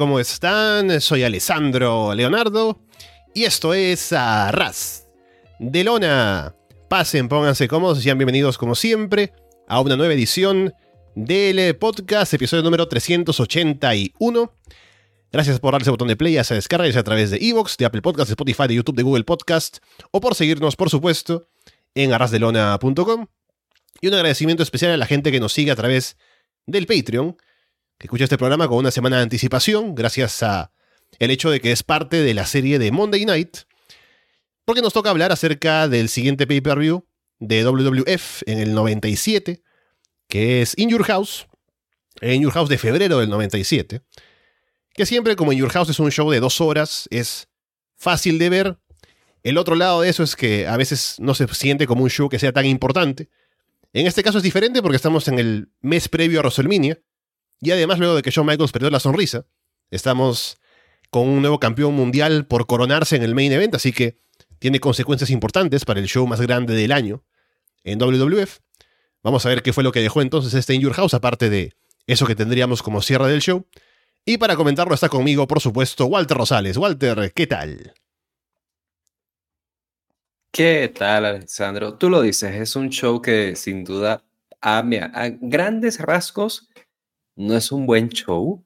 ¿cómo están? Soy Alessandro Leonardo y esto es Arras de Lona. Pasen, pónganse cómodos y sean bienvenidos como siempre a una nueva edición del podcast, episodio número 381. Gracias por darle ese botón de play, a esa descarga, a través de Evox, de Apple Podcast, de Spotify, de YouTube, de Google Podcast, o por seguirnos, por supuesto, en arrasdelona.com. Y un agradecimiento especial a la gente que nos sigue a través del Patreon, que escucha este programa con una semana de anticipación, gracias a el hecho de que es parte de la serie de Monday Night, porque nos toca hablar acerca del siguiente pay-per-view de WWF en el 97, que es In Your House, In Your House de febrero del 97, que siempre como In Your House es un show de dos horas, es fácil de ver. El otro lado de eso es que a veces no se siente como un show que sea tan importante. En este caso es diferente porque estamos en el mes previo a WrestleMania, y además luego de que Shawn Michaels perdió la sonrisa, estamos con un nuevo campeón mundial por coronarse en el main event, así que tiene consecuencias importantes para el show más grande del año en WWF. Vamos a ver qué fue lo que dejó entonces este In Your House, aparte de eso que tendríamos como cierre del show. Y para comentarlo está conmigo, por supuesto, Walter Rosales. Walter, ¿qué tal? ¿Qué tal, Alessandro? Tú lo dices, es un show que sin duda, a, a grandes rasgos, no es un buen show,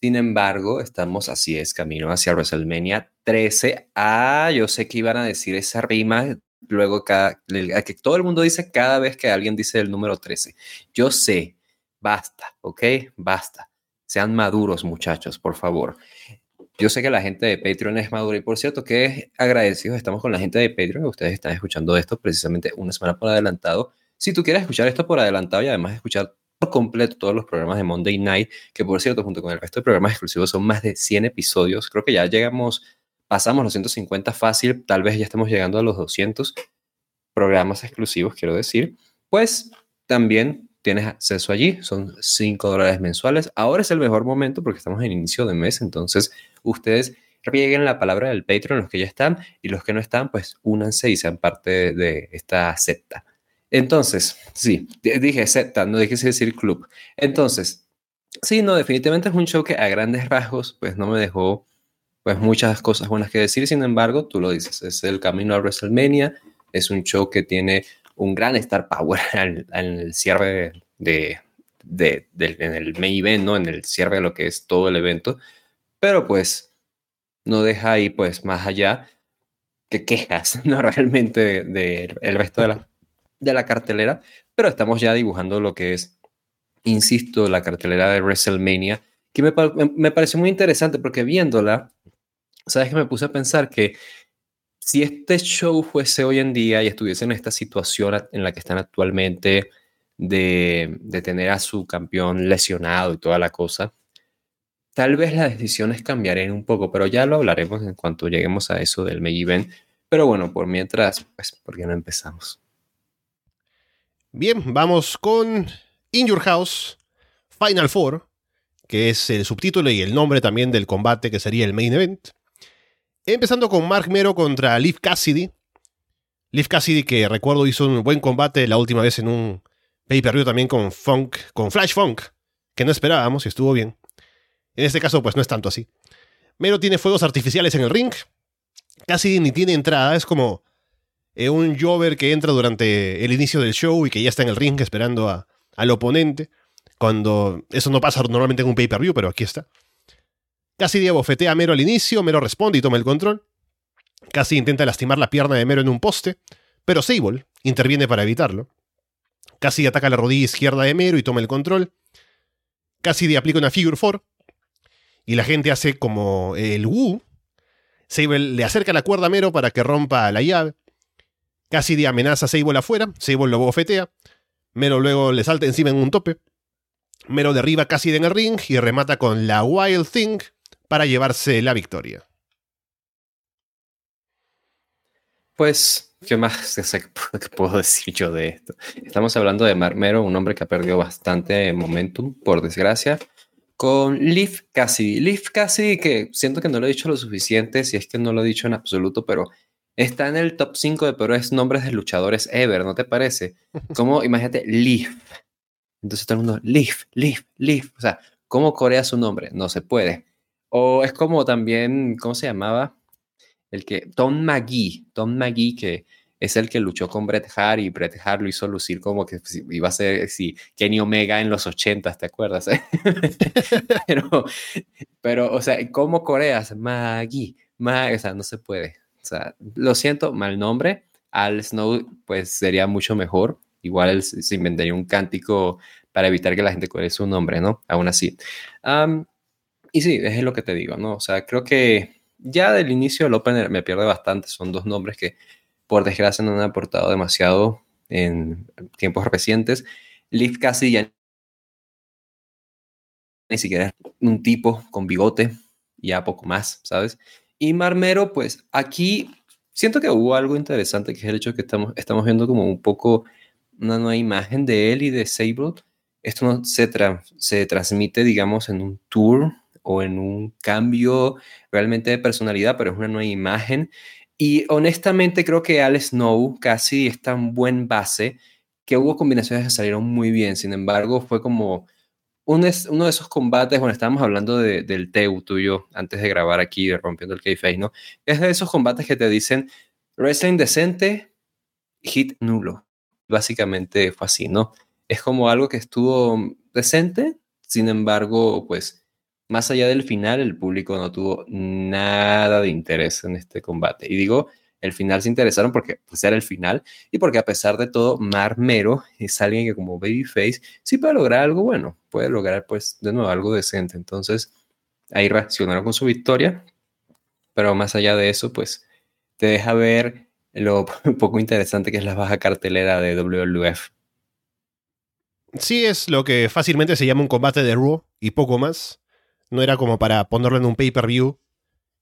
sin embargo, estamos así es, camino hacia WrestleMania 13. Ah, yo sé que iban a decir esa rima luego cada, que todo el mundo dice cada vez que alguien dice el número 13. Yo sé, basta, ¿ok? Basta. Sean maduros, muchachos, por favor. Yo sé que la gente de Patreon es madura y por cierto que agradecidos estamos con la gente de Patreon. Ustedes están escuchando esto precisamente una semana por adelantado. Si tú quieres escuchar esto por adelantado y además escuchar completo todos los programas de Monday Night, que por cierto, junto con el resto de programas exclusivos son más de 100 episodios. Creo que ya llegamos, pasamos los 150 fácil, tal vez ya estemos llegando a los 200 programas exclusivos, quiero decir. Pues también tienes acceso allí, son 5 dólares mensuales. Ahora es el mejor momento porque estamos en inicio de mes, entonces ustedes rieguen la palabra del Patreon, los que ya están, y los que no están, pues únanse y sean parte de esta secta. Entonces, sí, dije secta, no dije decir club. Entonces, sí, no, definitivamente es un show que a grandes rasgos, pues no me dejó pues muchas cosas buenas que decir, sin embargo, tú lo dices, es el camino a WrestleMania, es un show que tiene un gran star power en el cierre de, de, en el main event, ¿no? En el cierre de lo que es todo el evento, pero pues no deja ahí pues más allá que quejas, ¿no? Realmente del de, el resto de la de la cartelera, pero estamos ya dibujando lo que es, insisto, la cartelera de WrestleMania, que me, me pareció muy interesante porque viéndola, sabes que me puse a pensar que si este show fuese hoy en día y estuviese en esta situación en la que están actualmente de, de tener a su campeón lesionado y toda la cosa, tal vez las decisiones cambiarían un poco, pero ya lo hablaremos en cuanto lleguemos a eso del main event. Pero bueno, por mientras, pues, ¿por qué no empezamos? Bien, vamos con In Your House Final Four, que es el subtítulo y el nombre también del combate que sería el main event. Empezando con Mark Mero contra Liv Cassidy. Liv Cassidy, que recuerdo hizo un buen combate la última vez en un pay-per-view también con Funk, con Flash Funk, que no esperábamos y estuvo bien. En este caso, pues no es tanto así. Mero tiene fuegos artificiales en el ring. Cassidy ni tiene entrada, es como eh, un Jover que entra durante el inicio del show y que ya está en el ring esperando al oponente. Cuando eso no pasa normalmente en un pay-per-view, pero aquí está. Casi bofetea a Mero al inicio, Mero responde y toma el control. Casi intenta lastimar la pierna de Mero en un poste, pero Sable interviene para evitarlo. Casi ataca la rodilla izquierda de Mero y toma el control. Cassidy aplica una Figure 4. Y la gente hace como el Woo. Sable le acerca la cuerda a Mero para que rompa la llave. Cassidy amenaza a Sable afuera, Sable lo bofetea, Mero luego le salta encima en un tope, Mero derriba a Cassidy en el ring y remata con la Wild Thing para llevarse la victoria. Pues, ¿qué más puedo decir yo de esto? Estamos hablando de Mero, un hombre que ha perdido bastante momentum, por desgracia, con Liv Cassidy. Liv Cassidy, que siento que no lo he dicho lo suficiente, si es que no lo he dicho en absoluto, pero Está en el top 5 de peores nombres de luchadores ever, ¿no te parece? Como, imagínate, Leaf. Entonces todo el mundo, Leaf, Leaf, Leaf. O sea, ¿Cómo corea su nombre? No se puede. O es como también, ¿cómo se llamaba? El que, Tom McGee, Tom McGee, que es el que luchó con Bret Hart y Bret Hart lo hizo lucir como que iba a ser sí, Kenny Omega en los 80, ¿te acuerdas? pero, pero, o sea, ¿cómo coreas? Maggie, Maggie, o sea, no se puede. O sea, lo siento, mal nombre. Al Snow, pues sería mucho mejor. Igual se inventaría un cántico para evitar que la gente coree su nombre, ¿no? Aún así. y sí, es lo que te digo, ¿no? O sea, creo que ya del inicio el Opener me pierde bastante. Son dos nombres que por desgracia no han aportado demasiado en tiempos recientes. Liv casi ya ni siquiera un tipo con bigote, ya poco más, ¿sabes? Y Marmero, pues aquí siento que hubo algo interesante, que es el hecho que estamos, estamos viendo como un poco una nueva imagen de él y de Sable. Esto no se, se transmite, digamos, en un tour o en un cambio realmente de personalidad, pero es una nueva imagen y honestamente creo que Al Snow casi es tan buen base que hubo combinaciones que salieron muy bien. Sin embargo, fue como un uno de esos combates, bueno, estábamos hablando del Teu tuyo antes de grabar aquí, de Rompiendo el K-Face, ¿no? Es de esos combates que te dicen wrestling decente, hit nulo. Básicamente fue así, ¿no? Es como algo que estuvo decente, sin embargo, pues más allá del final, el público no tuvo nada de interés en este combate. Y digo, el final se interesaron porque pues, era el final y porque a pesar de todo, Marmero es alguien que como Babyface sí puede lograr algo bueno, puede lograr pues de nuevo algo decente. Entonces ahí reaccionaron con su victoria, pero más allá de eso, pues te deja ver lo poco interesante que es la baja cartelera de WWF. Sí, es lo que fácilmente se llama un combate de Raw y poco más. No era como para ponerlo en un pay-per-view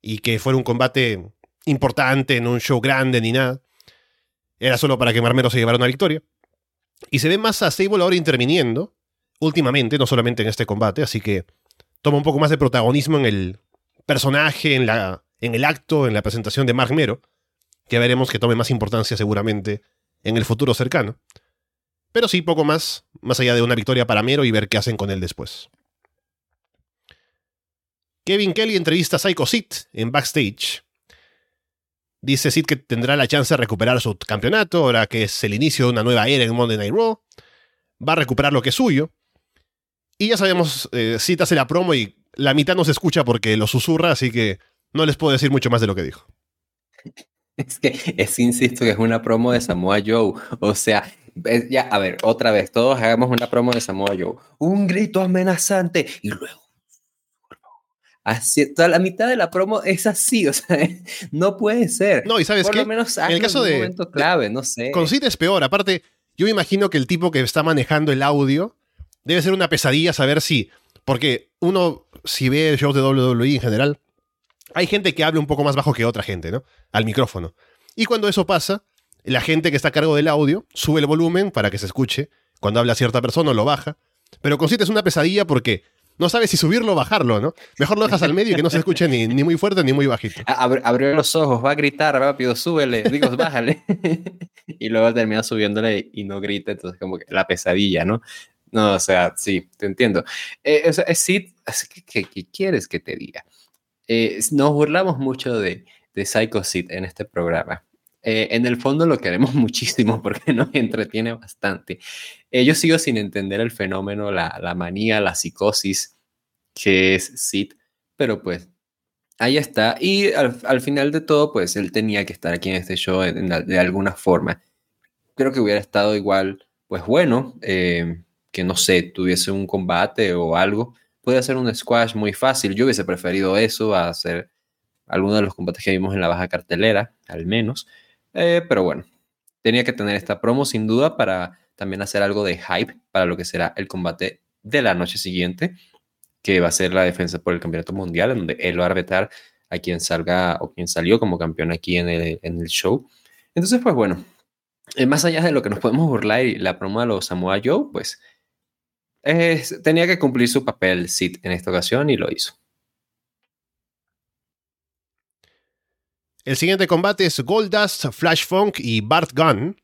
y que fuera un combate importante en un show grande ni nada. Era solo para que Marmero se llevara una victoria. Y se ve más a Sable ahora interviniendo, últimamente, no solamente en este combate, así que toma un poco más de protagonismo en el personaje, en, la, en el acto, en la presentación de Mark Mero, que veremos que tome más importancia seguramente en el futuro cercano. Pero sí, poco más, más allá de una victoria para Mero y ver qué hacen con él después. Kevin Kelly entrevista a Psycho Sid en backstage. Dice Sid que tendrá la chance de recuperar su campeonato, ahora que es el inicio de una nueva era en Monday Night Raw. Va a recuperar lo que es suyo. Y ya sabemos, eh, Sid hace la promo y la mitad no se escucha porque lo susurra, así que no les puedo decir mucho más de lo que dijo. Es que es, insisto, que es una promo de Samoa Joe. O sea, ya, a ver, otra vez, todos hagamos una promo de Samoa Joe. Un grito amenazante y luego Así, toda la mitad de la promo es así, o sea, no puede ser. No, y sabes Por qué? lo menos en el caso de momento clave, no sé. Con Sid es peor. Aparte, yo me imagino que el tipo que está manejando el audio debe ser una pesadilla saber si. Porque uno, si ve shows de WWE en general, hay gente que habla un poco más bajo que otra gente, ¿no? Al micrófono. Y cuando eso pasa, la gente que está a cargo del audio sube el volumen para que se escuche. Cuando habla cierta persona, lo baja. Pero con Sid es una pesadilla porque no sabes si subirlo o bajarlo, ¿no? Mejor lo dejas al medio y que no se escuche ni, muy fuerte ni muy bajito. abrió los ojos, va a gritar rápido, súbele, digo, bájale. y luego termina subiéndole y no grita, entonces como que la pesadilla, ¿no? No, o sea, sí, te entiendo. Eh, o sea, sí, ¿qué, quieres que te diga? Eh, nos burlamos mucho de, de Psycho Sid en este programa. Eh, en el fondo lo queremos muchísimo porque nos entretiene bastante. Eh, yo sigo sin entender el fenómeno, la, la manía, la psicosis que es Sid, pero pues ahí está. Y al, final de todo, pues él tenía que estar aquí en este show de alguna forma. Creo que hubiera estado igual, pues bueno, eh, que no sé, tuviese un combate o algo. Puede ser un squash muy fácil. Yo hubiese preferido eso a hacer alguno de los combates que vimos en la baja cartelera, al menos. Eh, pero bueno, tenía que tener esta promo sin duda para también hacer algo de hype para lo que será el combate de la noche siguiente, que va a ser la defensa por el campeonato mundial, en donde él va a arbitrar a quien salga o quien salió como campeón aquí en el, show. Entonces, pues bueno, eh, más allá de lo que nos podemos burlar y la promo de los Samoa Joe, pues tenía que cumplir su papel Sid en esta ocasión y lo hizo. El siguiente combate es Goldust, Flash Funk y Bart Gunn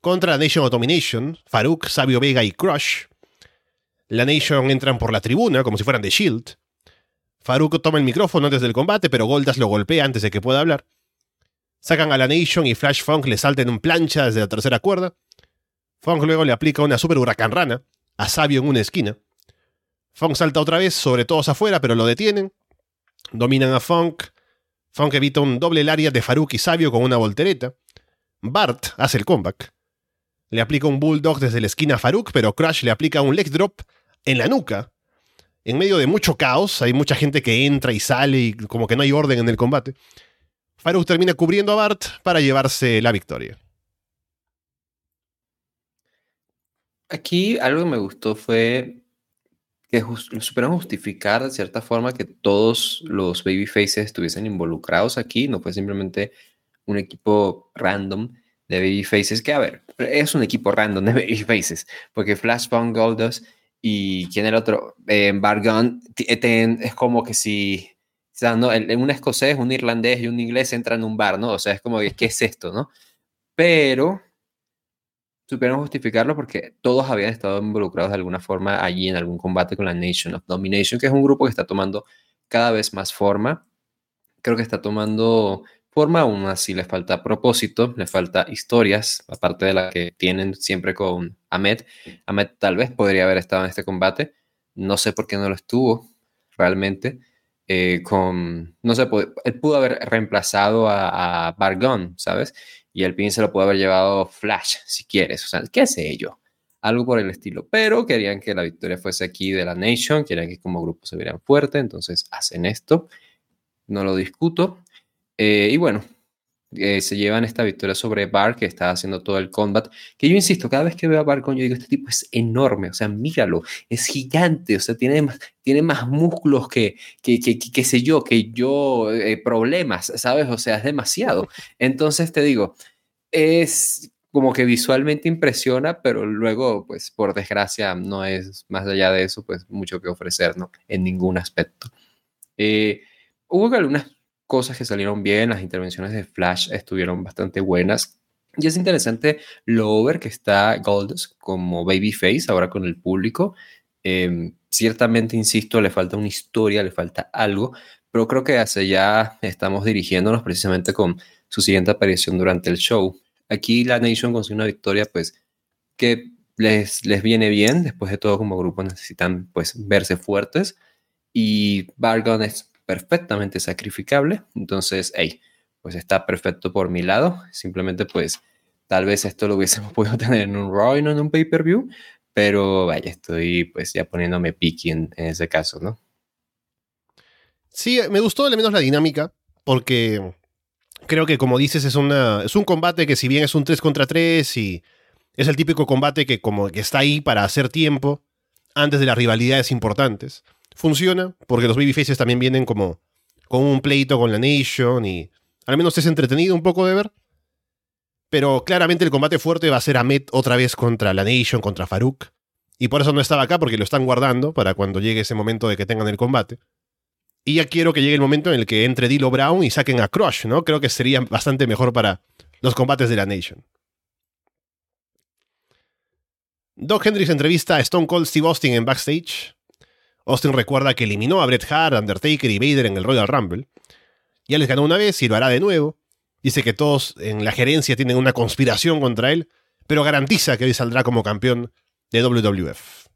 contra Nation of Domination, Farouk, Sabio Vega y Crush. La Nation entran por la tribuna como si fueran de Shield. Farouk toma el micrófono antes del combate, pero Goldas lo golpea antes de que pueda hablar. Sacan a la Nation y Flash Funk le salta en un plancha desde la tercera cuerda. Funk luego le aplica una super huracán rana a Sabio en una esquina. Funk salta otra vez sobre todos afuera, pero lo detienen. Dominan a Funk. Funk evita un doble área de Farouk y Sabio con una voltereta. Bart hace el comeback. Le aplica un bulldog desde la esquina a Farouk, pero Crash le aplica un leg drop en la nuca. En medio de mucho caos, hay mucha gente que entra y sale y como que no hay orden en el combate. Farouk termina cubriendo a Bart para llevarse la victoria. Aquí algo que me gustó fue que supieron justificar de cierta forma que todos los babyfaces estuviesen involucrados aquí, no fue simplemente un equipo random de babyfaces, que a ver, es un equipo random de babyfaces, porque Flashpoint, Goldust y quién el otro, eh, Bargon, es como que si, o sea, ¿no? un escocés, un irlandés y un inglés entran en un bar, ¿no? O sea, es como ¿qué es esto, no? Pero supieron justificarlo porque todos habían estado involucrados de alguna forma allí en algún combate con la Nation of Domination, que es un grupo que está tomando cada vez más forma. Creo que está tomando forma, aún así le falta propósito, le falta historias, aparte de la que tienen siempre con Ahmed. Ahmed tal vez podría haber estado en este combate, no sé por qué no lo estuvo realmente. Eh, con, no sé, él pudo haber reemplazado a, a ¿sabes? Y el pin se lo pudo haber llevado Flash, si quieres, o sea, qué sé yo, algo por el estilo. Pero querían que la victoria fuese aquí de la Nation, querían que como grupo se vieran fuerte, entonces hacen esto, no lo discuto. Eh, y bueno, eh, se llevan esta victoria sobre Bar, que está haciendo todo el combat. Que yo insisto, cada vez que veo a Bar, yo digo, este tipo es enorme, o sea, míralo, es gigante, o sea, tiene más, tiene más músculos que, que, que, sé yo, que yo, eh, problemas, ¿sabes? O sea, es demasiado. Entonces te digo, es como que visualmente impresiona, pero luego, pues, por desgracia, no es más allá de eso, pues, mucho que ofrecer, ¿no? En ningún aspecto. hubo algunas cosas que salieron bien, las intervenciones de Flash estuvieron bastante buenas. Y es interesante lo over que está Goldust como babyface ahora con el público. Em, ciertamente, insisto, le falta una historia, le falta algo, pero creo que hacia ya estamos dirigiéndonos precisamente con su siguiente aparición durante el show. Aquí la Nation consigue una victoria, pues, que les, les viene bien. Después de todo, como grupo necesitan, pues, verse fuertes. Y Bargon es perfectamente sacrificable. Entonces, hey, pues está perfecto por mi lado. Simplemente, pues, tal vez esto lo hubiésemos podido tener en un Raw y no en un pay-per-view. Pero vaya, estoy pues ya poniéndome picky en, ese caso, ¿no? Sí, me gustó al menos la dinámica, porque creo que como dices es, una, es un combate que si bien es un 3 contra 3 y es el típico combate que como que está ahí para hacer tiempo antes de las rivalidades importantes, funciona, porque los babyfaces también vienen como con un pleito con la Nation y al menos es entretenido un poco de ver. Pero claramente el combate fuerte va a ser Ahmed otra vez contra la Nation, contra Farouk. Y por eso no estaba acá, porque lo están guardando para cuando llegue ese momento de que tengan el combate. Y ya quiero que llegue el momento en el que entre Dilo Brown y saquen a Crush, ¿no? Creo que sería bastante mejor para los combates de la Nation. Doc Hendricks entrevista a Stone Cold Steve Austin en backstage. Austin recuerda que eliminó a Bret Hart, Undertaker y Vader en el Royal Rumble. Ya les ganó una vez y lo hará de nuevo. Dice que todos en la gerencia tienen una conspiración contra él, pero garantiza que hoy saldrá como campeón de WWF.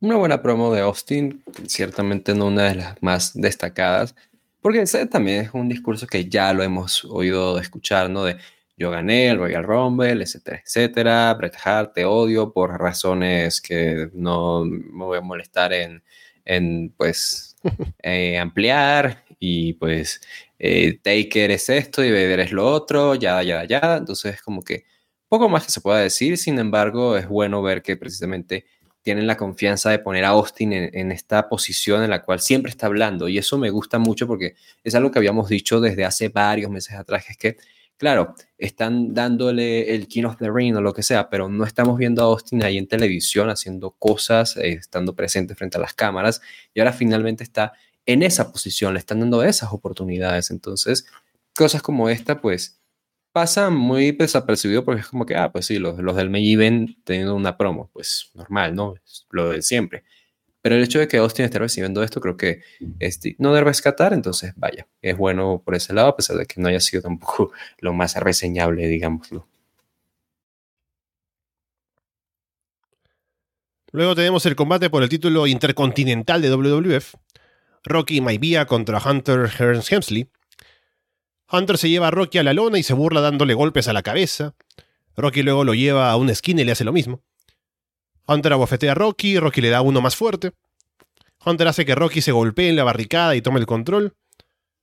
Una buena promo de Austin, ciertamente no una de las más destacadas, porque ese también es un discurso que ya lo hemos oído escuchar, ¿no? De yo gané el Royal Rumble, etcétera, etcétera. Bret Hart, te odio por razones que no me voy a molestar en, en pues, eh, ampliar. Y pues, eh, Taker es esto y Vader es lo otro, ya, ya, ya. Entonces, como que poco más que se pueda decir. Sin embargo, es bueno ver que precisamente tienen la confianza de poner a Austin en, en, esta posición en la cual siempre está hablando. Y eso me gusta mucho porque es algo que habíamos dicho desde hace varios meses atrás, es que Claro, están dándole el King of the Ring o lo que sea, pero no estamos viendo a Austin ahí en televisión haciendo cosas, eh, estando presente frente a las cámaras, y ahora finalmente está en esa posición, le están dando esas oportunidades. Entonces, cosas como esta, pues, pasa muy desapercibido porque es como que, ah, pues sí, los, los del Meiji ven teniendo una promo, pues normal, ¿no? Lo de siempre. Pero el hecho de que Austin esté recibiendo esto, creo que es no de rescatar, entonces vaya, es bueno por ese lado, a pesar de que no haya sido tampoco lo más reseñable, digámoslo. Luego tenemos el combate por el título intercontinental de WWF. Rocky Maivia contra Hunter Hearns Hemsley. Hunter se lleva a Rocky a la lona y se burla dándole golpes a la cabeza. Rocky luego lo lleva a una esquina y le hace lo mismo. Hunter abofetea a Rocky, Rocky le da uno más fuerte. Hunter hace que Rocky se golpee en la barricada y tome el control.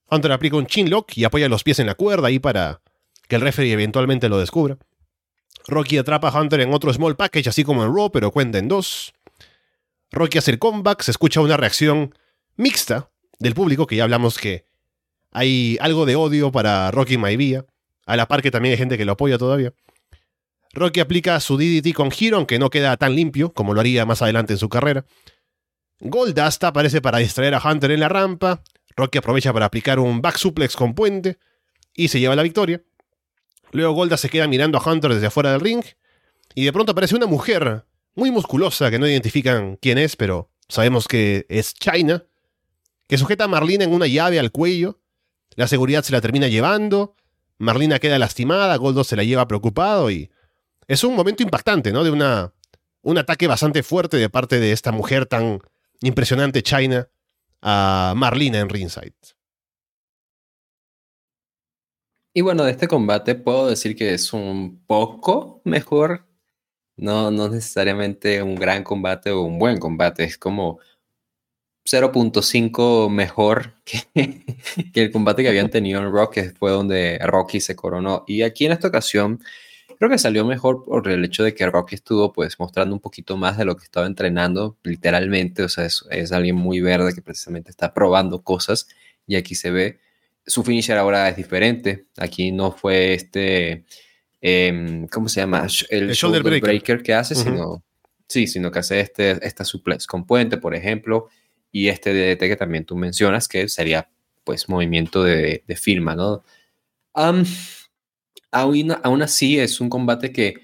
Hunter aplica un chinlock y apoya los pies en la cuerda ahí para que el referee eventualmente lo descubra. Rocky atrapa a Hunter en otro small package, así como en Raw, pero cuenta en dos. Rocky hace el comeback, se escucha una reacción mixta del público, que ya hablamos que hay algo de odio para Rocky Maivia, a la par que también hay gente que lo apoya todavía. Rocky aplica su DDT con Hero, aunque no queda tan limpio como lo haría más adelante en su carrera. Goldust aparece para distraer a Hunter en la rampa. Rocky aprovecha para aplicar un back suplex con puente y se lleva la victoria. Luego Goldust se queda mirando a Hunter desde afuera del ring y de pronto aparece una mujer muy musculosa que no identifican quién es, pero sabemos que es China, que sujeta a Marlina en una llave al cuello. La seguridad se la termina llevando. Marlina queda lastimada, Goldust se la lleva preocupado y es un momento impactante, ¿no? De una, un ataque bastante fuerte de parte de esta mujer tan impresionante, China, a Marlina en ringside. Y bueno, de este combate puedo decir que es un poco mejor. No, no necesariamente un gran combate o un buen combate. Es como 0.5 mejor que, que, el combate que habían tenido en Rock, que fue donde Rocky se coronó. Y aquí en esta ocasión Creo que salió mejor por el hecho de que Rocky estuvo pues mostrando un poquito más de lo que estaba entrenando, literalmente, o sea, es, alguien muy verde que precisamente está probando cosas y aquí se ve, su finisher ahora es diferente, aquí no fue este, em, ¿cómo se llama? El, shoulder, breaker. que hace, sino, sí, sino que hace este, esta suplex con puente, por ejemplo, y este DDT que también tú mencionas, que sería pues movimiento de, de firma, ¿no? Aún, así es un combate que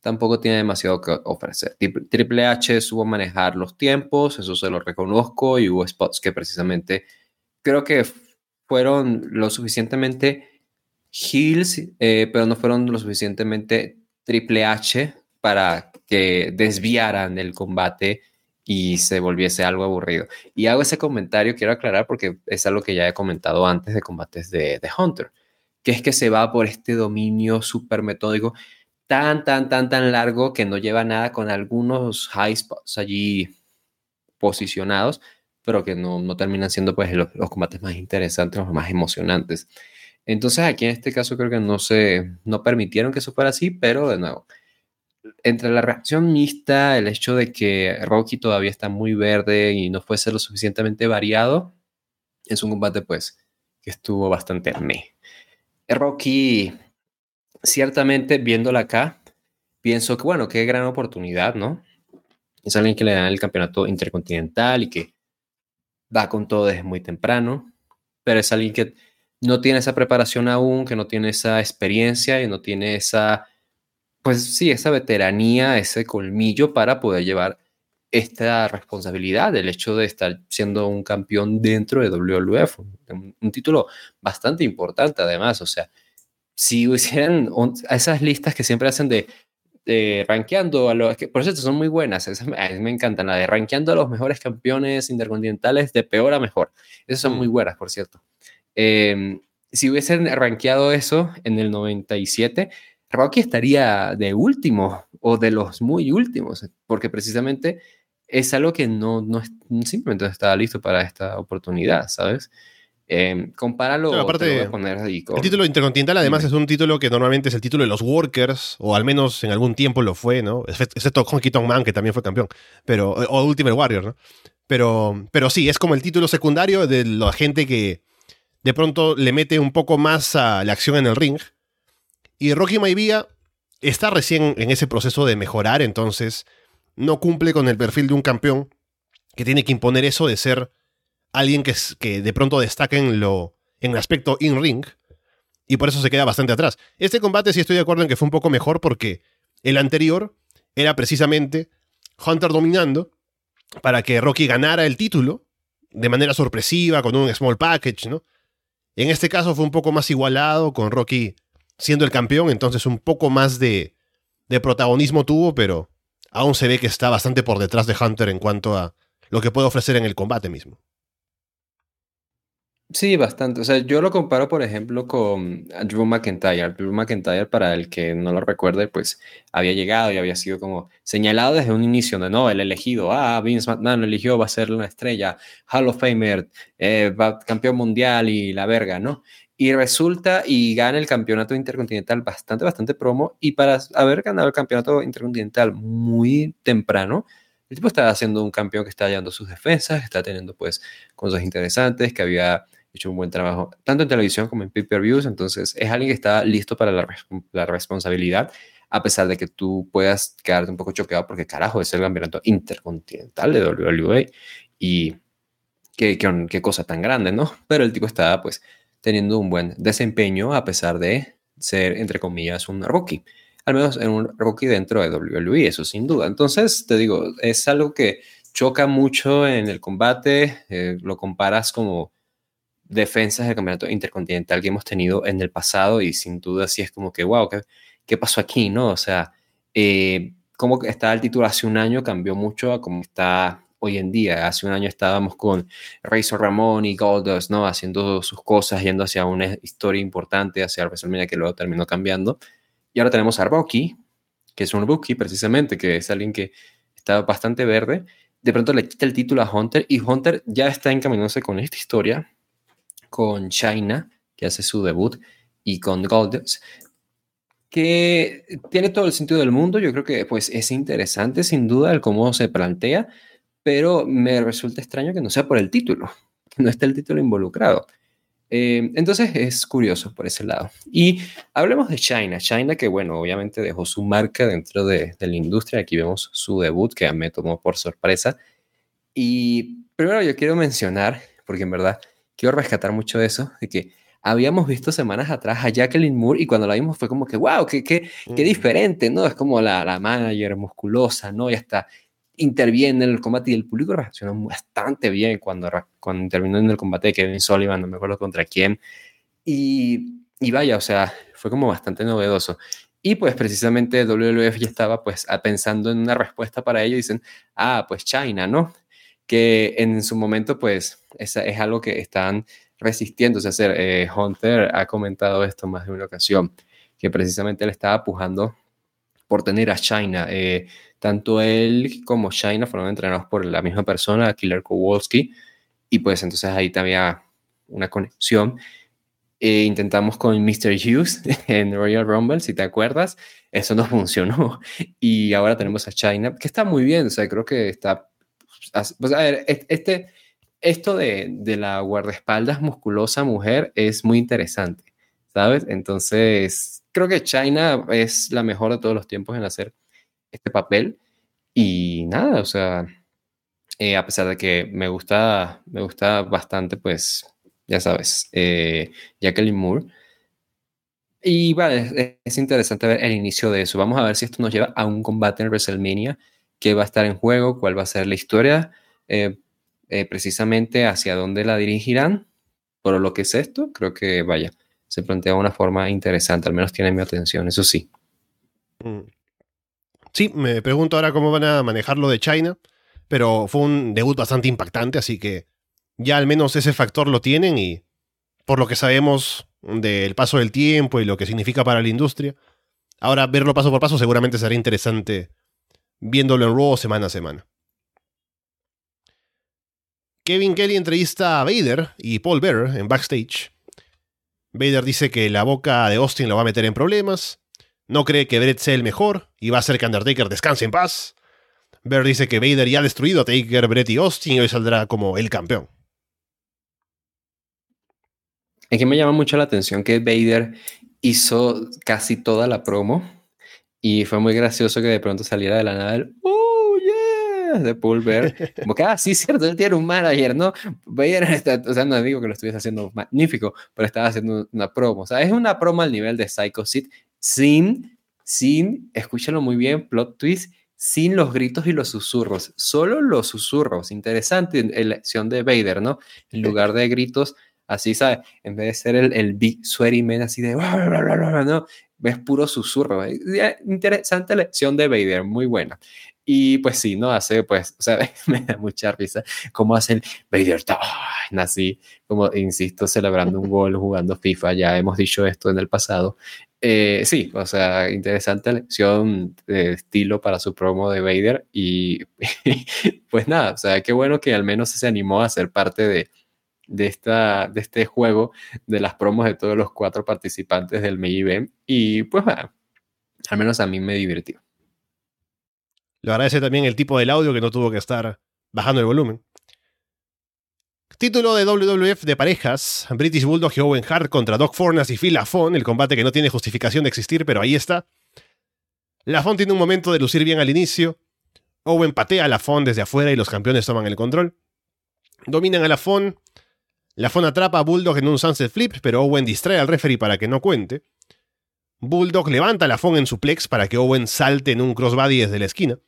tampoco tiene demasiado que ofrecer. Triple H supo manejar los tiempos, eso se lo reconozco, y hubo spots que precisamente creo que fueron lo suficientemente heels, eh, pero no fueron lo suficientemente Triple H para que desviaran el combate y se volviese algo aburrido. Y hago ese comentario, quiero aclarar porque es algo que ya he comentado antes de combates de, de Hunter que es que se va por este dominio súper metódico tan, tan, tan, tan largo que no lleva nada con algunos high spots allí posicionados, pero que no, no terminan siendo pues los, combates más interesantes, los más emocionantes. Entonces aquí en este caso creo que no se, no permitieron que eso fuera así, pero de nuevo, entre la reacción mixta, el hecho de que Rocky todavía está muy verde y no fuese lo suficientemente variado, es un combate pues que estuvo bastante meh. Rocky, ciertamente viéndola acá, pienso que, bueno, qué gran oportunidad, ¿no? Es alguien que le dan el campeonato intercontinental y que va con todo desde muy temprano, pero es alguien que no tiene esa preparación aún, que no tiene esa experiencia y no tiene esa, pues sí, esa veteranía, ese colmillo para poder llevar esta responsabilidad del hecho de estar siendo un campeón dentro de WWF, un, título bastante importante además, o sea, si hicieran esas listas que siempre hacen de, de rankeando a los, que por cierto son muy buenas, esas, me encantan, la de rankeando a los mejores campeones intercontinentales de peor a mejor, esas son muy mm. buenas, por cierto. Em, si hubiesen rankeado eso en el 97, Rocky estaría de último o de los muy últimos, porque precisamente es algo que no, no, simplemente estaba listo para esta oportunidad, ¿sabes? Eh, compáralo. aparte, el título intercontinental además es un título que normalmente es el título de los workers, o al menos en algún tiempo lo fue, ¿no? Excepto Honky Tonk Man, que también fue campeón, pero, o Ultimate Warrior, ¿no? Pero, pero sí, es como el título secundario de la gente que de pronto le mete un poco más a la acción en el ring. Y Rocky Maivia está recién en ese proceso de mejorar, entonces no cumple con el perfil de un campeón que tiene que imponer eso de ser alguien que, de pronto destaque en, lo, en el aspecto in-ring. y por eso se queda bastante atrás. Este combate sí estoy de acuerdo en que fue un poco mejor porque el anterior era precisamente Hunter dominando para que Rocky ganara el título de manera sorpresiva con un small package, ¿no? En este caso fue un poco más igualado con Rocky siendo el campeón, entonces un poco más de, de protagonismo tuvo, pero aún se ve que está bastante por detrás de Hunter en cuanto a lo que puede ofrecer en el combate mismo. Sí, bastante. O sea, yo lo comparo, por ejemplo, con Drew McIntyre. Drew McIntyre, para el que no lo recuerde, pues había llegado y había sido como señalado desde un inicio de no, el elegido, ah, Vince McMahon lo eligió, va a ser una estrella, Hall of Famer, eh, campeón mundial y la verga, ¿no? Y resulta y gana el campeonato intercontinental bastante, bastante promo. Y para haber ganado el campeonato intercontinental muy temprano, el tipo estaba haciendo un campeón que está hallando sus defensas, está teniendo pues cosas interesantes, que había hecho un buen trabajo, tanto en televisión como en pay-per-views, entonces es alguien que está listo para la, la, responsabilidad, a pesar de que tú puedas quedarte un poco choqueado porque carajo es el campeonato intercontinental de WWE y qué, qué, qué cosa tan grande, ¿no? Pero el tipo estaba pues teniendo un buen desempeño a pesar de ser, entre comillas, un rookie al menos en un rookie dentro de WWE, eso sin duda. Entonces, te digo, es algo que choca mucho en el combate, eh, lo comparas como defensas del campeonato intercontinental que hemos tenido en el pasado y sin duda sí es como que, wow, ¿qué, qué pasó aquí? ¿no? O sea, eh, como estaba el título hace un año cambió mucho a como está hoy en día. Hace un año estábamos con Razor Ramón y Goldust, ¿no? Haciendo sus cosas, yendo hacia una historia importante, hacia WrestleMania que luego terminó cambiando. Y ahora tenemos a Rocky, que es un rookie precisamente, que es alguien que está bastante verde. De pronto le quita el título a Hunter y Hunter ya está encaminándose con esta historia, con China, que hace su debut, y con Goldust, que tiene todo el sentido del mundo. Yo creo que pues es interesante sin duda el cómo se plantea, pero me resulta extraño que no sea por el título, que no esté el título involucrado. Eh, entonces es curioso por ese lado. Y hablemos de China. China que, bueno, obviamente dejó su marca dentro de, la industria. Aquí vemos su debut que me tomó por sorpresa. Y primero yo quiero mencionar, porque en verdad quiero rescatar mucho eso, de que habíamos visto semanas atrás a Jacqueline Moore y cuando la vimos fue como que, wow, qué, qué, qué mm. diferente, ¿no? Es como la, la manager musculosa, ¿no? Y hasta interviene en el combate y el público reaccionó bastante bien cuando, cuando intervino en el combate de Kevin Sullivan, no me acuerdo contra quién. Y, y vaya, o sea, fue como bastante novedoso. Y pues precisamente WWF ya estaba pues pensando en una respuesta para ello. Dicen, ah, pues China, ¿no? Que en su momento pues es, es algo que están resistiéndose a hacer. Eh, Hunter ha comentado esto más de una ocasión, que precisamente le estaba pujando por tener a China. Eh, tanto él como China fueron entrenados por la misma persona, Killer Kowalski, y pues entonces ahí había una conexión. E intentamos con Mr. Hughes en Royal Rumble, si te acuerdas, eso no funcionó. Y ahora tenemos a China, que está muy bien, o sea, creo que está... Pues a ver, este, esto de, de la guardaespaldas musculosa mujer es muy interesante, ¿sabes? Entonces, creo que China es la mejor de todos los tiempos en hacer este papel. Y nada, o sea, eh, a pesar de que me gusta, me gusta bastante, pues, ya sabes, eh, Jacqueline Moore. Y vale, es, interesante ver el inicio de eso. Vamos a ver si esto nos lleva a un combate en WrestleMania, qué va a estar en juego, cuál va a ser la historia, eh, precisamente hacia dónde la dirigirán. Por lo que es esto, creo que vaya, se plantea de una forma interesante, al menos tiene mi atención, eso sí. Mm. Sí, me pregunto ahora cómo van a manejar lo de China, pero fue un debut bastante impactante, así que ya al menos ese factor lo tienen y por lo que sabemos del paso del tiempo y lo que significa para la industria, ahora verlo paso por paso seguramente será interesante viéndolo en Raw semana a semana. Kevin Kelly entrevista a Vader y Paul Bearer en backstage. Vader dice que la boca de Austin lo va a meter en problemas, no cree que Brett sea el mejor y va a hacer que Undertaker descanse en paz. Bear dice que Vader ya ha destruido a Taker, Brett y Austin y hoy saldrá como el campeón. Es que me llama mucho la atención que Vader hizo casi toda la promo y fue muy gracioso que de pronto saliera de la nada el ¡Oh, de Pulver. Como que, ah, sí, cierto, él tiene un manager, ¿no? Vader o sea, no digo que lo estuviese haciendo magnífico, pero estaba haciendo una promo. O sea, es una promo al nivel de Psycho Sid sin, sin, escúchalo muy bien, plot twist, sin los gritos y los susurros, solo los susurros. Interesante elección de Vader, ¿no? En lugar de gritos, así, ¿sabes? En vez de ser el, el big sweaty man así de, ¿no? Ves puro susurro. Interesante elección de Vader, muy buena. Y pues sí, ¿no? Hace, pues, o sea, me da mucha risa cómo hace el Vader así, como, insisto, celebrando un gol jugando FIFA, ya hemos dicho esto en el pasado. Eh, sí, o sea, interesante lección de estilo para su promo de Vader y pues nada, o sea, qué bueno que al menos se animó a ser parte de, de, esta, de este juego, de las promos de todos los cuatro participantes del main event y pues bueno, al menos a mí me divirtió. Le agradece también el tipo del audio que no tuvo que estar bajando el volumen. Título de WWF de parejas, British Bulldog y Owen Hart contra Doc Fornas y Phil Lafon, el combate que no tiene justificación de existir, pero ahí está. Lafon tiene un momento de lucir bien al inicio. Owen patea a Lafon desde afuera y los campeones toman el control. Dominan a Lafon. Lafon atrapa a Bulldog en un sunset flip, pero Owen distrae al referee para que no cuente. Bulldog levanta a Lafon en su plex para que Owen salte en un crossbody desde la esquina.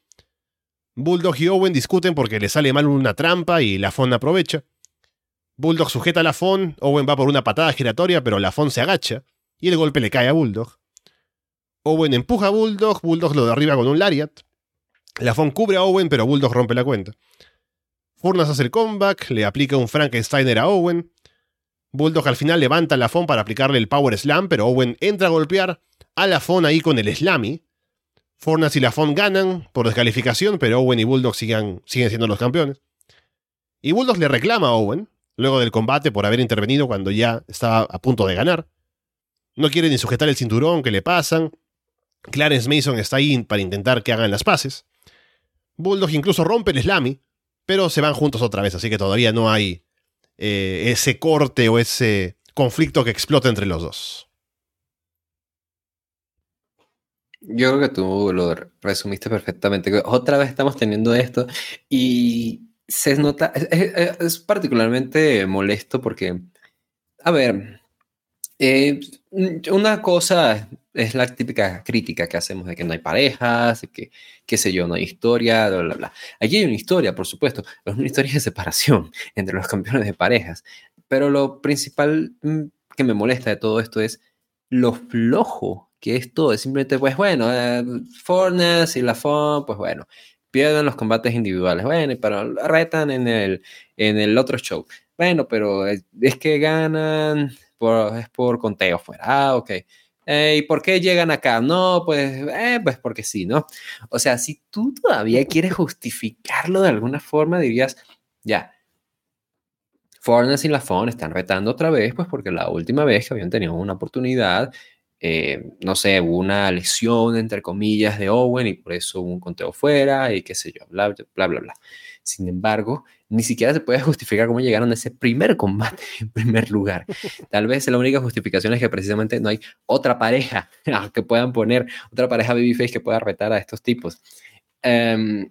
Bulldog y Owen discuten porque le sale mal una trampa y Lafon aprovecha. Bulldog sujeta a Lafon, Owen va por una patada giratoria, pero Lafon se agacha y el golpe le cae a Bulldog. Owen empuja a Bulldog, Bulldog lo derriba con un lariat. Lafon cubre a Owen, pero Bulldog rompe la cuenta. Furnas hace el comeback, le aplica un Frankensteiner a Owen. Bulldog al final levanta a Lafon para aplicarle el Power Slam, pero Owen entra a golpear a Lafon ahí con el Slammy. Furnas y Lafon ganan por descalificación, pero Owen y Bulldog siguen, siguen siendo los campeones. Y Bulldog le reclama a Owen, luego del combate por haber intervenido cuando ya estaba a punto de ganar. No quiere ni sujetar el cinturón que le pasan. Clarence Mason está ahí para intentar que hagan las paces. Bulldog incluso rompe el slammy, pero se van juntos otra vez, así que todavía no hay eh, ese corte o ese conflicto que explota entre los dos. Yo creo que tú lo resumiste perfectamente. Otra vez estamos teniendo esto y se nota, es, particularmente molesto porque, a ver, eh, una cosa es la típica crítica que hacemos de que no hay parejas, de que, qué sé yo, no hay historia, bla, bla. Aquí hay una historia, por supuesto, es una historia de separación entre los campeones de parejas. Pero lo principal mm, que me molesta de todo esto es lo flojo que es todo. Simplemente, pues bueno, eh, y la FON, pues bueno, pierden los combates individuales. Bueno, pero retan en el, en el otro show. Bueno, pero es, que ganan, por, es por conteo fuera. Ah, ok. ¿Y por qué llegan acá? No, pues, eh, pues porque sí, ¿no? O sea, si tú todavía quieres justificarlo de alguna forma, dirías, ya, Fornes y la FON están retando otra vez, pues porque la última vez que habían tenido una oportunidad, eh, no sé, hubo una lesión, entre comillas, de Owen y por eso hubo un conteo fuera y qué sé yo, bla, bla, bla, bla. Sin embargo, ni siquiera se puede justificar cómo llegaron a ese primer combate en primer lugar. Tal vez la única justificación es que precisamente no hay otra pareja que puedan poner, otra pareja babyface que pueda retar a estos tipos. Em,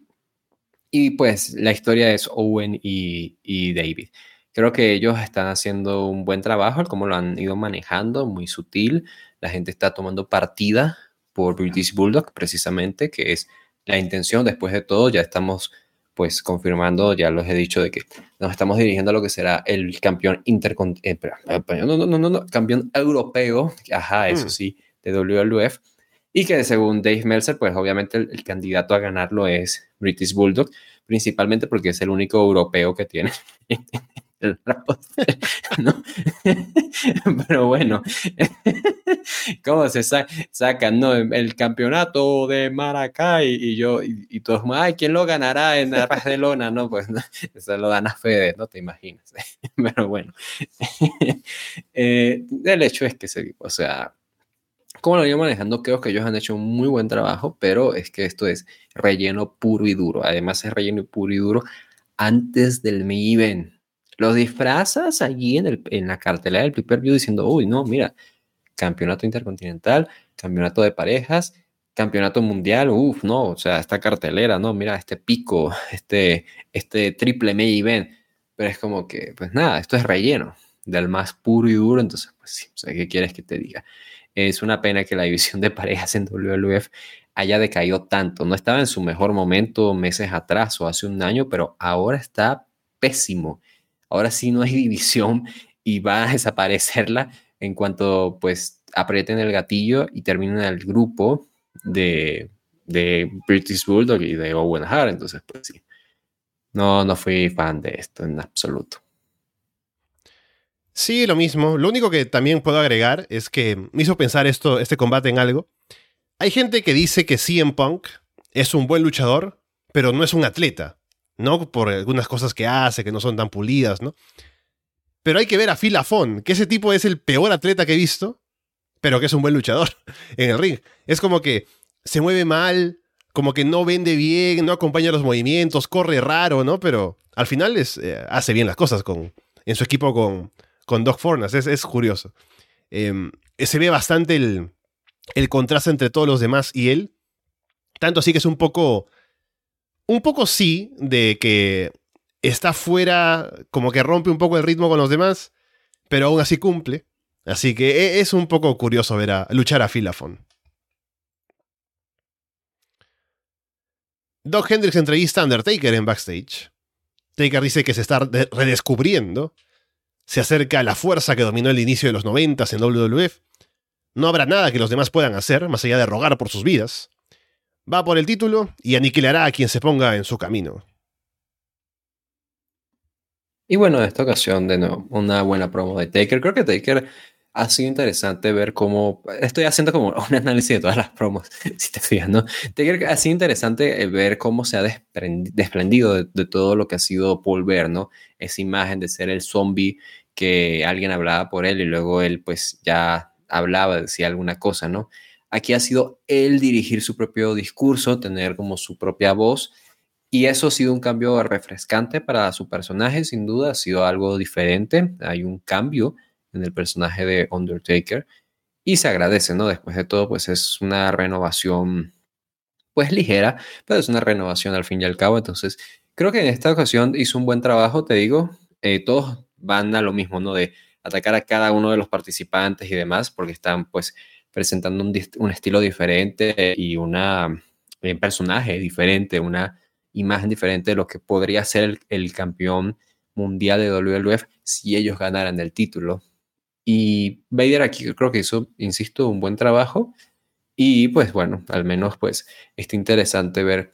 y pues la historia es Owen y, y David. Creo que ellos están haciendo un buen trabajo, como lo han ido manejando, muy sutil. La gente está tomando partida por British Bulldog, precisamente, que es la intención. Después de todo, ya estamos pues confirmando, ya los he dicho, de que nos estamos dirigiendo a lo que será el campeón intercontinental, eh, no, no, no, no, campeón europeo, ajá, eso mm. sí, de WWF, y que según Dave Meltzer, pues obviamente el, el, candidato a ganarlo es British Bulldog, principalmente porque es el único europeo que tiene ¿no? Pero bueno, ¿cómo se saca, no? El campeonato de Maracay y yo, y, todos, ay, ¿quién lo ganará en Barcelona? No, pues eso lo dan a Fede, no te imaginas. Pero bueno, eh, el hecho es que, se, o sea, como lo iba manejando, creo que ellos han hecho un muy buen trabajo, pero es que esto es relleno puro y duro. Además, es relleno puro y duro antes del main event. Lo disfrazas allí en, el, en la cartelera del pay view diciendo, uy, no, mira, campeonato intercontinental, campeonato de parejas, campeonato mundial, uff, no, o sea, esta cartelera, no, mira, este pico, este, este triple main event, pero es como que, pues nada, esto es relleno del más puro y duro, entonces, pues sí, o sea, ¿qué quieres que te diga? Es una pena que la división de parejas en WWF haya decaído tanto. No estaba en su mejor momento meses atrás o hace un año, pero ahora está pésimo. Ahora sí no hay división y va a desaparecerla en cuanto pues aprieten el gatillo y terminen el grupo de, de British Bulldog y de Owen Hart. Entonces, pues sí. No, no fui fan de esto en absoluto. Sí, lo mismo. Lo único que también puedo agregar es que me hizo pensar esto, este combate en algo. Hay gente que dice que CM Punk es un buen luchador, pero no es un atleta, ¿no? Por algunas cosas que hace, que no son tan pulidas, ¿no? Pero hay que ver a Phil Lafon, que ese tipo es el peor atleta que he visto, pero que es un buen luchador en el ring. Es como que se mueve mal, como que no vende bien, no acompaña los movimientos, corre raro, ¿no? Pero al final es, eh, hace bien las cosas con, en su equipo con, con Doc Fornas. Es, curioso. Em, se ve bastante el, el contraste entre todos los demás y él. Tanto así que es un poco. Un poco sí, de que está fuera, como que rompe un poco el ritmo con los demás, pero aún así cumple. Así que e, es un poco curioso ver a luchar a Filafon. Doc Hendricks entrevista a Undertaker en backstage. Taker dice que se está redescubriendo. Se acerca a la fuerza que dominó el inicio de los 90 en WWF no habrá nada que los demás puedan hacer, más allá de rogar por sus vidas. Va por el título y aniquilará a quien se ponga en su camino. Y bueno, en esta ocasión, de nuevo, una buena promo de Taker. Creo que Taker ha sido interesante ver cómo. Estoy haciendo como un análisis de todas las promos, si te fijas, ¿no? Taker ha sido interesante eh, ver cómo se ha desprendido de, todo lo que ha sido Paul Bear, ¿no? Esa imagen de ser el zombie que alguien hablaba por él y luego él, pues ya hablaba, decía alguna cosa, ¿no? Aquí ha sido él dirigir su propio discurso, tener como su propia voz, y eso ha sido un cambio refrescante para su personaje, sin duda, ha sido algo diferente, hay un cambio en el personaje de Undertaker, y se agradece, ¿no? Después de todo, pues es una renovación, pues ligera, pero es una renovación al fin y al cabo, entonces creo que en esta ocasión hizo un buen trabajo, te digo, eh, todos van a lo mismo, ¿no? De atacar a cada uno de los participantes y demás, porque están pues presentando un, estilo diferente y una, un eh, personaje diferente, una imagen diferente de lo que podría ser el, campeón mundial de WWF si ellos ganaran el título. Y Vader aquí creo que hizo, insisto, un buen trabajo. Y pues bueno, al menos pues está interesante ver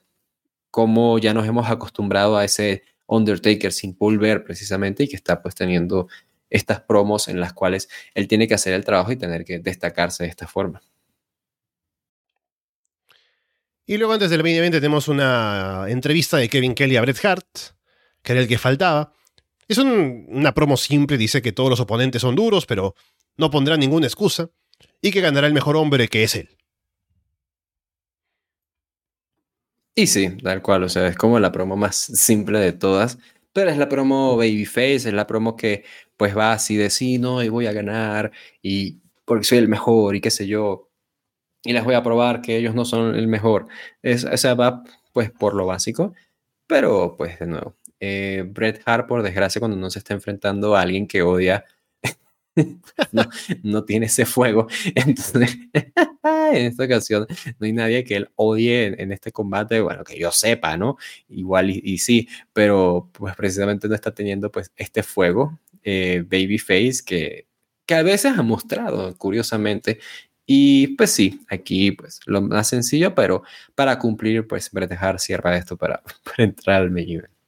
cómo ya nos hemos acostumbrado a ese Undertaker sin Paul precisamente y que está pues teniendo estas promos en las cuales él tiene que hacer el trabajo y tener que destacarse de esta forma. Y luego antes del 2020 tenemos una entrevista de Kevin Kelly a Bret Hart, que era el que faltaba. Es una promo simple, dice que todos los oponentes son duros, pero no pondrá ninguna excusa, y que ganará el mejor hombre que es él. Y sí, tal cual, o sea, es como la promo más simple de todas, pero es la promo Babyface, es la promo que pues va así de sí, no, y voy a ganar, y porque soy el mejor, y qué sé yo, y les voy a probar que ellos no son el mejor. Es, o va pues por lo básico, pero pues de nuevo, eh, Bret Hart, por desgracia, cuando no se está enfrentando a alguien que odia, no, no, tiene ese fuego. Entonces, en esta ocasión, no hay nadie que él odie en, este combate, bueno, que yo sepa, ¿no? Igual y, sí, pero pues precisamente no está teniendo pues este fuego eh, Babyface que, que a veces ha mostrado, curiosamente. Y pues sí, aquí pues lo más sencillo, pero para cumplir, pues Bret Hart cierra esto para, para entrar al main event.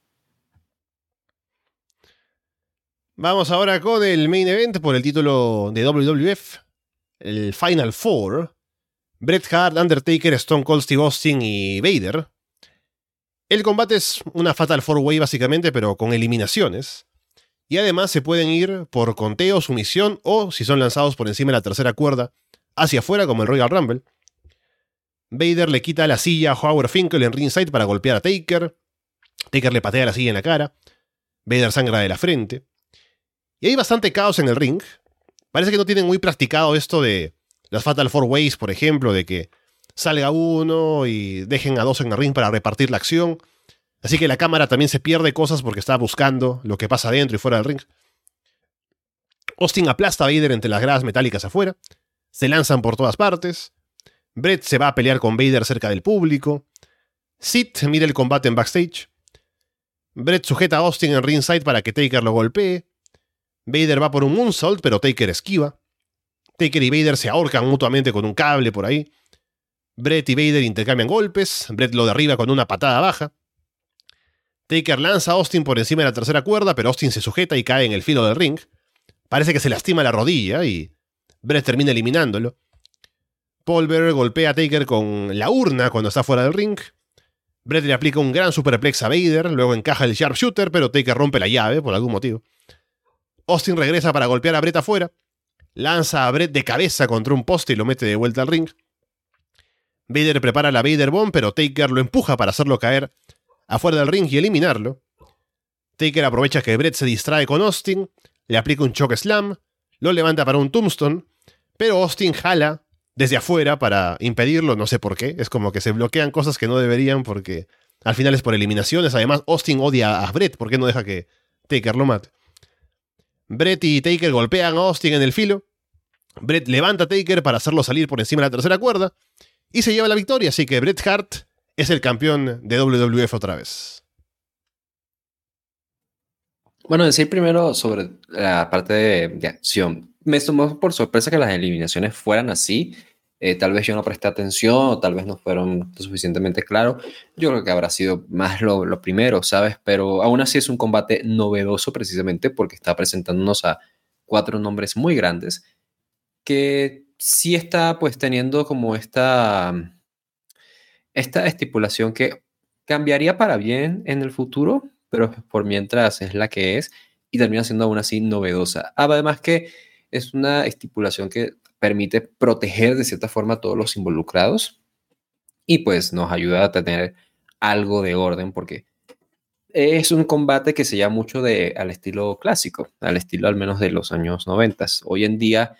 Vamos ahora con el main event por el título de WWF, el Final Four. Bret Hart, Undertaker, Stone Cold Steve Austin y Vader. El combate es una Fatal Four Way básicamente, pero con eliminaciones. Y además se pueden ir por conteo, sumisión o, si son lanzados por encima de la tercera cuerda, hacia afuera como el Royal Rumble. Vader le quita la silla a Howard Finkel en ringside para golpear a Taker. Taker le patea la silla en la cara. Vader sangra de la frente. Y hay bastante caos en el ring. Parece que no tienen muy practicado esto de las Fatal Four Ways, por ejemplo, de que salga uno y dejen a dos en el ring para repartir la acción. Así que la cámara también se pierde cosas porque está buscando lo que pasa dentro y fuera del ring. Austin aplasta a Vader entre las gradas metálicas afuera. Se lanzan por todas partes. Brett se va a pelear con Vader cerca del público. Sid mira el combate en backstage. Brett sujeta a Austin en ringside para que Taker lo golpee. Vader va por un moonsault, pero Taker esquiva. Taker y Vader se ahorcan mutuamente con un cable por ahí. Brett y Vader intercambian golpes. Brett lo derriba con una patada baja. Taker lanza a Austin por encima de la tercera cuerda, pero Austin se sujeta y cae en el filo del ring. Parece que se lastima la rodilla y Brett termina eliminándolo. Paul golpea a Taker con la urna cuando está fuera del ring. Brett le aplica un gran superplex a Vader, luego encaja el sharpshooter, pero Taker rompe la llave por algún motivo. Austin regresa para golpear a Brett afuera. Lanza a Brett de cabeza contra un poste y lo mete de vuelta al ring. Vader prepara la Vader Bomb, pero Taker lo empuja para hacerlo caer afuera del ring y eliminarlo. Taker aprovecha que Brett se distrae con Austin, le aplica un choke slam, lo levanta para un tombstone, pero Austin jala desde afuera para impedirlo, no sé por qué, es como que se bloquean cosas que no deberían porque al final es por eliminaciones, además Austin odia a Brett, ¿por qué no deja que Taker lo mate? Brett y Taker golpean a Austin en el filo, Brett levanta a Taker para hacerlo salir por encima de la tercera cuerda y se lleva la victoria, así que Bret Hart es el campeón de WWF otra vez. Bueno, decir primero sobre la parte de, acción. Me tomó por sorpresa que las eliminaciones fueran así. Eh, tal vez yo no presté atención o tal vez no fueron suficientemente claros. Yo creo que habrá sido más lo, lo, primero, ¿sabes? Pero aún así es un combate novedoso precisamente porque está presentándonos a cuatro nombres muy grandes que sí está pues teniendo como esta, esta estipulación que cambiaría para bien en el futuro, pero por mientras es la que es y termina siendo aún así novedosa. Además que es una estipulación que permite proteger de cierta forma a todos los involucrados y pues nos ayuda a tener algo de orden porque es un combate que se llama mucho de, al estilo clásico, al estilo al menos de los años 90. Hoy en día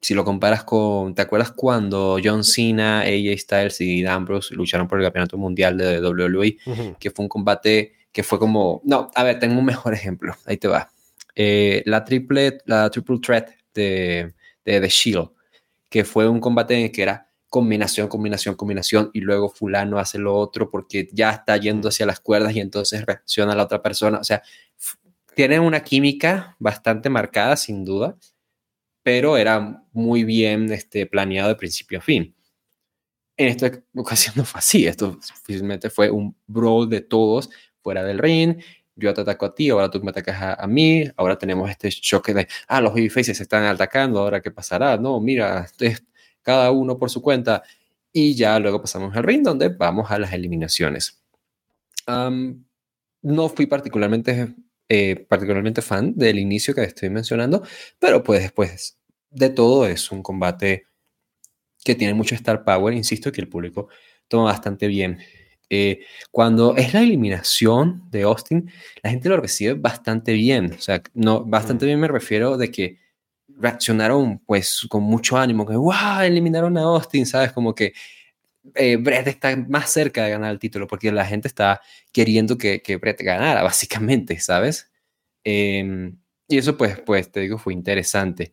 si lo comparas con, ¿te acuerdas cuando John Cena, AJ Styles y Ambrose lucharon por el campeonato mundial de WWE? Que fue un combate que fue como, no, a ver, tengo un mejor ejemplo, ahí te va. Eh, la triple, la triple threat de, de The Shield, que fue un combate en el que era combinación, combinación, combinación, y luego fulano hace lo otro porque ya está yendo hacia las cuerdas y entonces reacciona a la otra persona. O sea, tienen una química bastante marcada, sin duda, pero era muy bien este, planeado de principio a fin. En esta ocasión no fue así, esto simplemente fue un brawl de todos fuera del ring, yo te ataco a ti, ahora tú me atacas a, mí, ahora tenemos este choque de, ah, los babyfaces se están atacando, ahora qué pasará, no, mira, cada uno por su cuenta, y ya luego pasamos al ring donde vamos a las eliminaciones. no fui particularmente, eh, particularmente fan del inicio que estoy mencionando, pero pues después de todo es un combate que tiene mucho star power, insisto, que el público toma bastante bien. Eh, cuando es la eliminación de Austin, la gente lo recibe bastante bien. O sea, no, bastante bien me refiero de que reaccionaron pues con mucho ánimo, que wow, eliminaron a Austin, ¿sabes? Como que eh, Brett está más cerca de ganar el título porque la gente está queriendo que, que Brett ganara, básicamente, ¿sabes? Em, y eso pues, pues, te digo, fue interesante.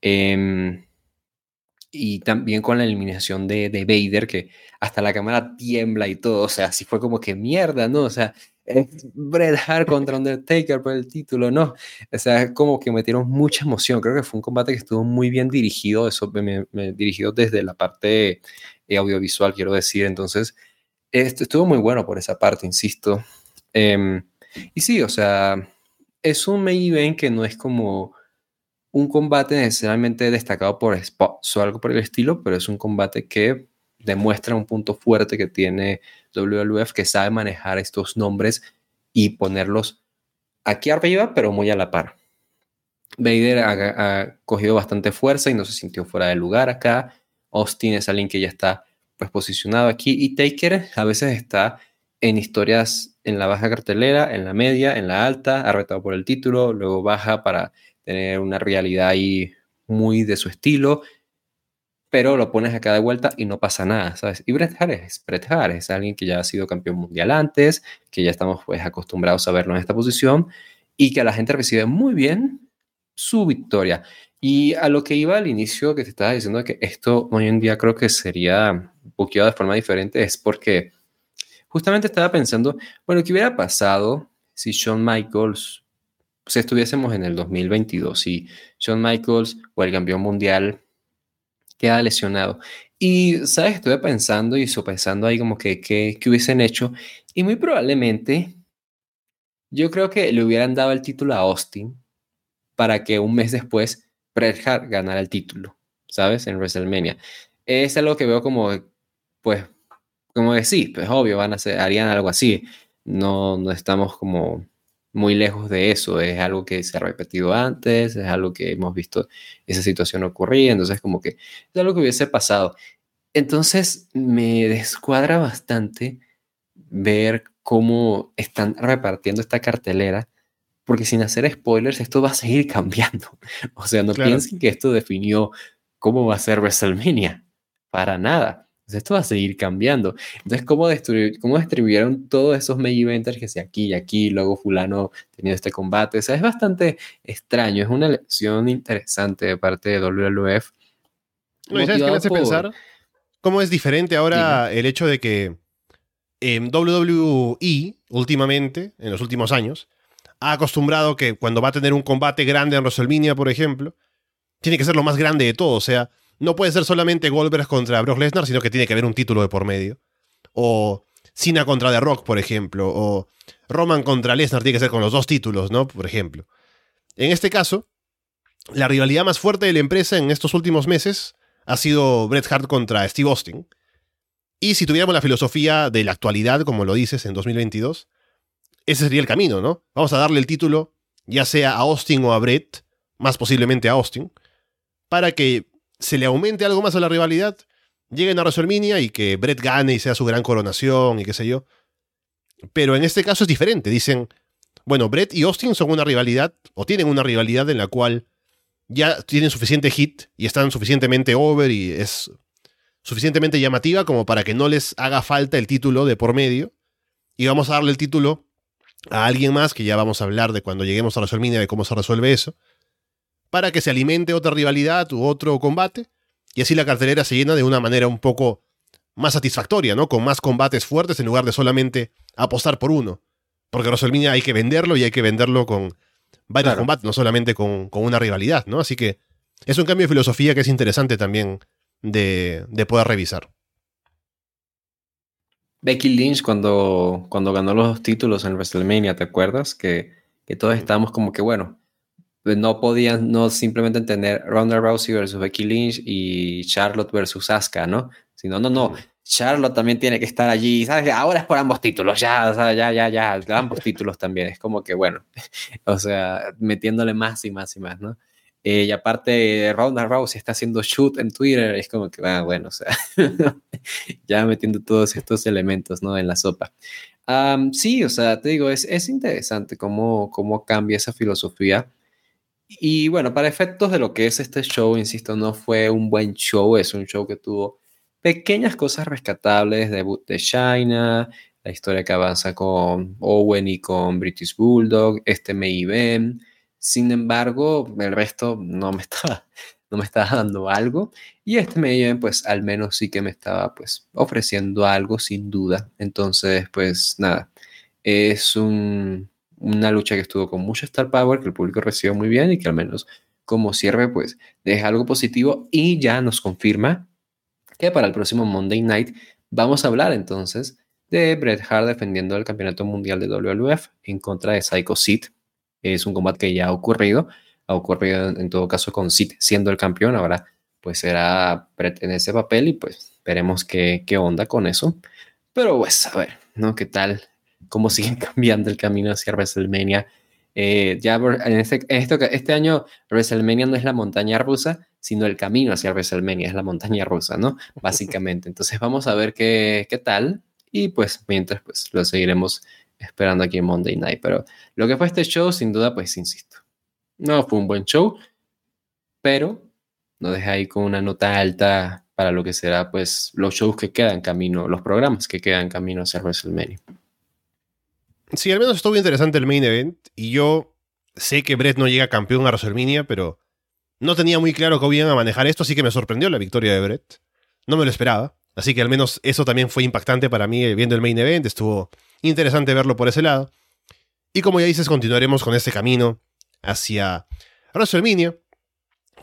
Em, y también con la eliminación de, de, Vader, que hasta la cámara tiembla y todo. O sea, así fue como que mierda, ¿no? O sea, es Bret Hart contra Undertaker por el título, ¿no? O sea, como que metieron mucha emoción. Creo que fue un combate que estuvo muy bien dirigido, eso me, me dirigido desde la parte eh, audiovisual, quiero decir. Entonces, esto estuvo muy bueno por esa parte, insisto. Em, y sí, o sea, es un main event que no es como un combate necesariamente destacado por spots o algo por el estilo, pero es un combate que demuestra un punto fuerte que tiene WWF, que sabe manejar estos nombres y ponerlos aquí arriba, pero muy a la par. Vader ha, cogido bastante fuerza y no se sintió fuera de lugar acá. Austin es alguien que ya está pues posicionado aquí y Taker a veces está en historias en la baja cartelera, en la media, en la alta, ha retado por el título, luego baja para tener una realidad ahí muy de su estilo. pero lo pones acá de vuelta y no pasa nada, ¿sabes? Y Bret Hart Bret Hart, alguien que ya ha sido campeón mundial antes, que ya estamos pues acostumbrados a verlo en esta posición y que a la gente recibe muy bien su victoria. Y a lo que iba al inicio, que te estaba diciendo que esto hoy en día creo que sería buqueado de forma diferente, es porque justamente estaba pensando, bueno, ¿qué hubiera pasado si Shawn Michaels, si estuviésemos en el 2022, si Shawn Michaels o el campeón mundial queda lesionado? Y, ¿sabes? Estuve pensando y pensando ahí como que, ¿qué hubiesen hecho? Y muy probablemente, yo creo que le hubieran dado el título a Austin para que un mes después Bret Hart ganara el título, ¿sabes? En WrestleMania. Es algo que veo como, pues, como decir, pues obvio, van a hacer, harían algo así. No, no estamos como muy lejos de eso. Es algo que se ha repetido antes, es algo que hemos visto esa situación ocurrir, entonces como que es algo que hubiese pasado. Entonces me descuadra bastante ver cómo están repartiendo esta cartelera, porque sin hacer spoilers, esto va a seguir cambiando. O sea, no piensen que esto definió cómo va a ser WrestleMania, para nada. Entonces esto va a seguir cambiando. Entonces, ¿cómo, cómo distribuyeron todos esos main eventers que sea aquí y aquí, luego fulano teniendo este combate? O sea, es bastante extraño, es una lección interesante de parte de WWF. No, ¿Sabes qué me hace pensar? ¿Cómo es diferente ahora el hecho de que en WWE últimamente, en los últimos años, ha acostumbrado que cuando va a tener un combate grande en WrestleMania, por ejemplo, tiene que ser lo más grande de todo. O sea, no puede ser solamente Goldberg contra Brock Lesnar, sino que tiene que haber un título de por medio. O Cena contra The Rock, por ejemplo. O Roman contra Lesnar tiene que ser con los dos títulos, ¿no? Por ejemplo. En este caso, la rivalidad más fuerte de la empresa en estos últimos meses ha sido Bret Hart contra Steve Austin. Y si tuviéramos la filosofía de la actualidad, como lo dices, en 2022, ese sería el camino, ¿no? Vamos a darle el título, ya sea a Austin o a Bret, más posiblemente a Austin, para que se le aumente algo más a la rivalidad, lleguen a WrestleMania y que Brett gane y sea su gran coronación y qué sé yo. Pero en este caso es diferente. Dicen, bueno, Brett y Austin son una rivalidad, o tienen una rivalidad en la cual ya tienen suficiente hit y están suficientemente over y es suficientemente llamativa como para que no les haga falta el título de por medio. Y vamos a darle el título a alguien más, que ya vamos a hablar de cuando lleguemos a WrestleMania de cómo se resuelve eso para que se alimente otra rivalidad u otro combate, y así la cartelera se llena de una manera un poco más satisfactoria, ¿no? Con más combates fuertes en lugar de solamente apostar por uno. Porque WrestleMania hay que venderlo y hay que venderlo con varios combates, no solamente con, una rivalidad, ¿no? Así que es un cambio de filosofía que es interesante también de, poder revisar. Becky Lynch cuando, cuando ganó los dos títulos en WrestleMania, ¿te acuerdas? Que, que todos estábamos como que, bueno, pues, no podían no simplemente entender Ronda Rousey versus Becky Lynch y Charlotte versus Asuka, ¿no? Sino, no, no, Charlotte también tiene que estar allí, ¿sabes? Ahora es por ambos títulos, ya, o sea, ya, ya, ya, ambos títulos también, es como que, bueno, o sea, metiéndole más y más y más, ¿no? Eh, y aparte, Ronda Rousey está haciendo shoot en Twitter, es como que, ah, bueno, o sea, ya metiendo todos estos elementos, ¿no? En la sopa. sí, o sea, te digo, es, es interesante cómo, cómo cambia esa filosofía y bueno, para efectos de lo que es este show, insisto, no fue un buen show, es un show que tuvo pequeñas cosas rescatables, debut de China, la historia que avanza con Owen y con British Bulldog, este main event. Sin embargo, el resto no me estaba, no me estaba dando algo. Y este event, pues al menos sí que me estaba pues ofreciendo algo sin duda. Entonces, pues nada, es un, una lucha que estuvo con mucho Star Power, que el público recibió muy bien y que al menos como cierre, pues deja algo positivo y ya nos confirma que para el próximo Monday Night vamos a hablar entonces de Bret Hart defendiendo el campeonato mundial de WWF en contra de Psycho Sid. Es un combate que ya ha ocurrido, ha ocurrido en, todo caso con Sid siendo el campeón, ahora pues será Bret en ese papel y pues veremos qué, qué onda con eso. Pero pues a ver, ¿no? ¿Qué tal cómo siguen cambiando el camino hacia WrestleMania. Eh, ya en este, esto, este año WrestleMania no es la montaña rusa, sino el camino hacia WrestleMania, es la montaña rusa, ¿no? Básicamente. Entonces vamos a ver qué, qué tal y pues mientras pues lo seguiremos esperando aquí en Monday Night. Pero lo que fue este show, sin duda, pues insisto, no fue un buen show, pero nos deja ahí con una nota alta para lo que será pues los shows que quedan camino, los programas que quedan camino hacia WrestleMania. Sí, al menos estuvo interesante el main event y yo sé que Brett no llega campeón a WrestleMania, pero no tenía muy claro cómo iban a manejar esto, así que me sorprendió la victoria de Brett. No me lo esperaba, así que al menos eso también fue impactante para mí eh, viendo el main event, estuvo interesante verlo por ese lado. Y como ya dices, continuaremos con este camino hacia WrestleMania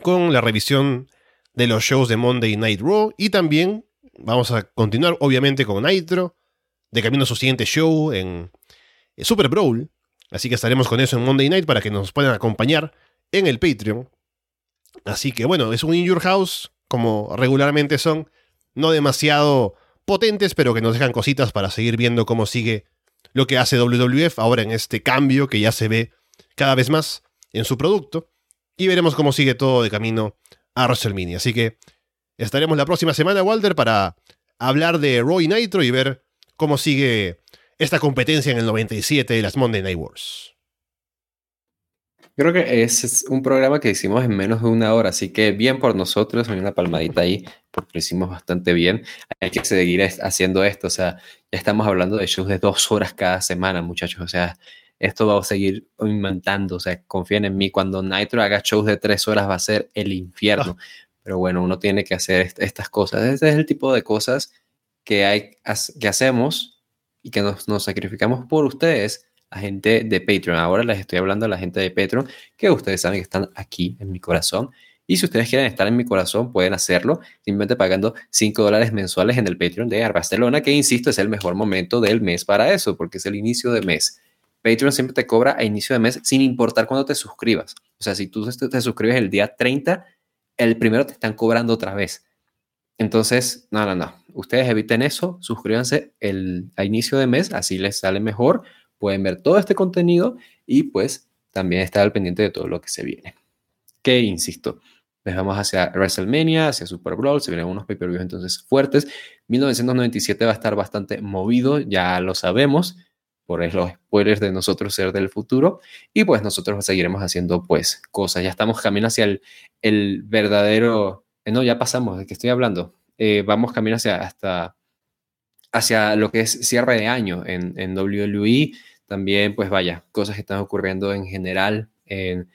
con la revisión de los shows de Monday Night Raw y también vamos a continuar obviamente con Nitro, de camino a su siguiente show en Super Brawl, así que estaremos con eso en Monday Night para que nos puedan acompañar en el Patreon. Así que bueno, es un In Your House, como regularmente son, no demasiado potentes, pero que nos dejan cositas para seguir viendo cómo sigue lo que hace WWF ahora en este cambio que ya se ve cada vez más en su producto. Y veremos cómo sigue todo de camino a WrestleMania. Así que estaremos la próxima semana, Walter, para hablar de Roy Nitro y ver cómo sigue esta competencia en el 97 de las Monday Night Wars. Creo que es un programa que hicimos en menos de una hora, así que bien por nosotros, hay una palmadita ahí, porque lo hicimos bastante bien. Hay que seguir haciendo esto, o sea, ya estamos hablando de shows de dos horas cada semana, muchachos, o sea, esto va a seguir aumentando, o sea, confíen en mí, cuando Nitro haga shows de tres horas va a ser el infierno, pero bueno, uno tiene que hacer estas cosas, este es el tipo de cosas que, hay, que hacemos y que nos, nos sacrificamos por ustedes la gente de Patreon. Ahora les estoy hablando a la gente de Patreon, que ustedes saben que están aquí en mi corazón. Y si ustedes quieren estar en mi corazón, pueden hacerlo simplemente pagando 5 dólares mensuales en el Patreon de Barcelona, que insisto, es el mejor momento del mes para eso, porque es el inicio de mes. Patreon siempre te cobra a inicio de mes sin importar cuándo te suscribas. O sea, si tú te, suscribes el día 30, el primero te están cobrando otra vez. Entonces, no, no, no. Ustedes eviten eso, suscríbanse el, a inicio de mes, así les sale mejor pueden ver todo este contenido y pues también estar al pendiente de todo lo que se viene. Que insisto, les vamos hacia WrestleMania, hacia Super Bowl, se vienen unos pay-per-views entonces fuertes. 1997 va a estar bastante movido, ya lo sabemos, por los spoilers de nosotros ser del futuro. Y pues nosotros seguiremos haciendo pues cosas. Ya estamos camino hacia el, el verdadero... Eh, no, ya pasamos, ¿de qué estoy hablando? Eh, vamos camino hacia, hasta, hacia lo que es cierre de año en, en WWE también, pues vaya, cosas que están ocurriendo en general en,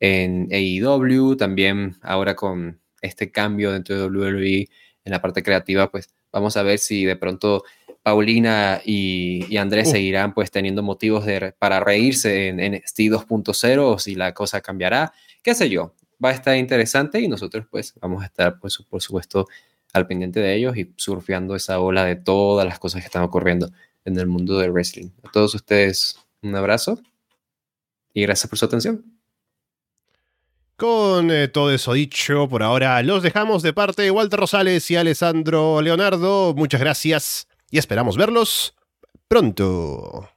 en AEW, también ahora con este cambio dentro de WWE en la parte creativa, pues vamos a ver si de pronto Paulina y, Andrés uh. seguirán pues teniendo motivos de, para reírse en, en ST 2.0 o si la cosa cambiará, qué sé yo, va a estar interesante y nosotros pues vamos a estar pues por supuesto al pendiente de ellos y surfeando esa ola de todas las cosas que están ocurriendo en el mundo del wrestling. A todos ustedes un abrazo y gracias por su atención. Con eh, todo eso dicho, por ahora los dejamos de parte de Walter Rosales y Alessandro Leonardo. Muchas gracias y esperamos verlos pronto.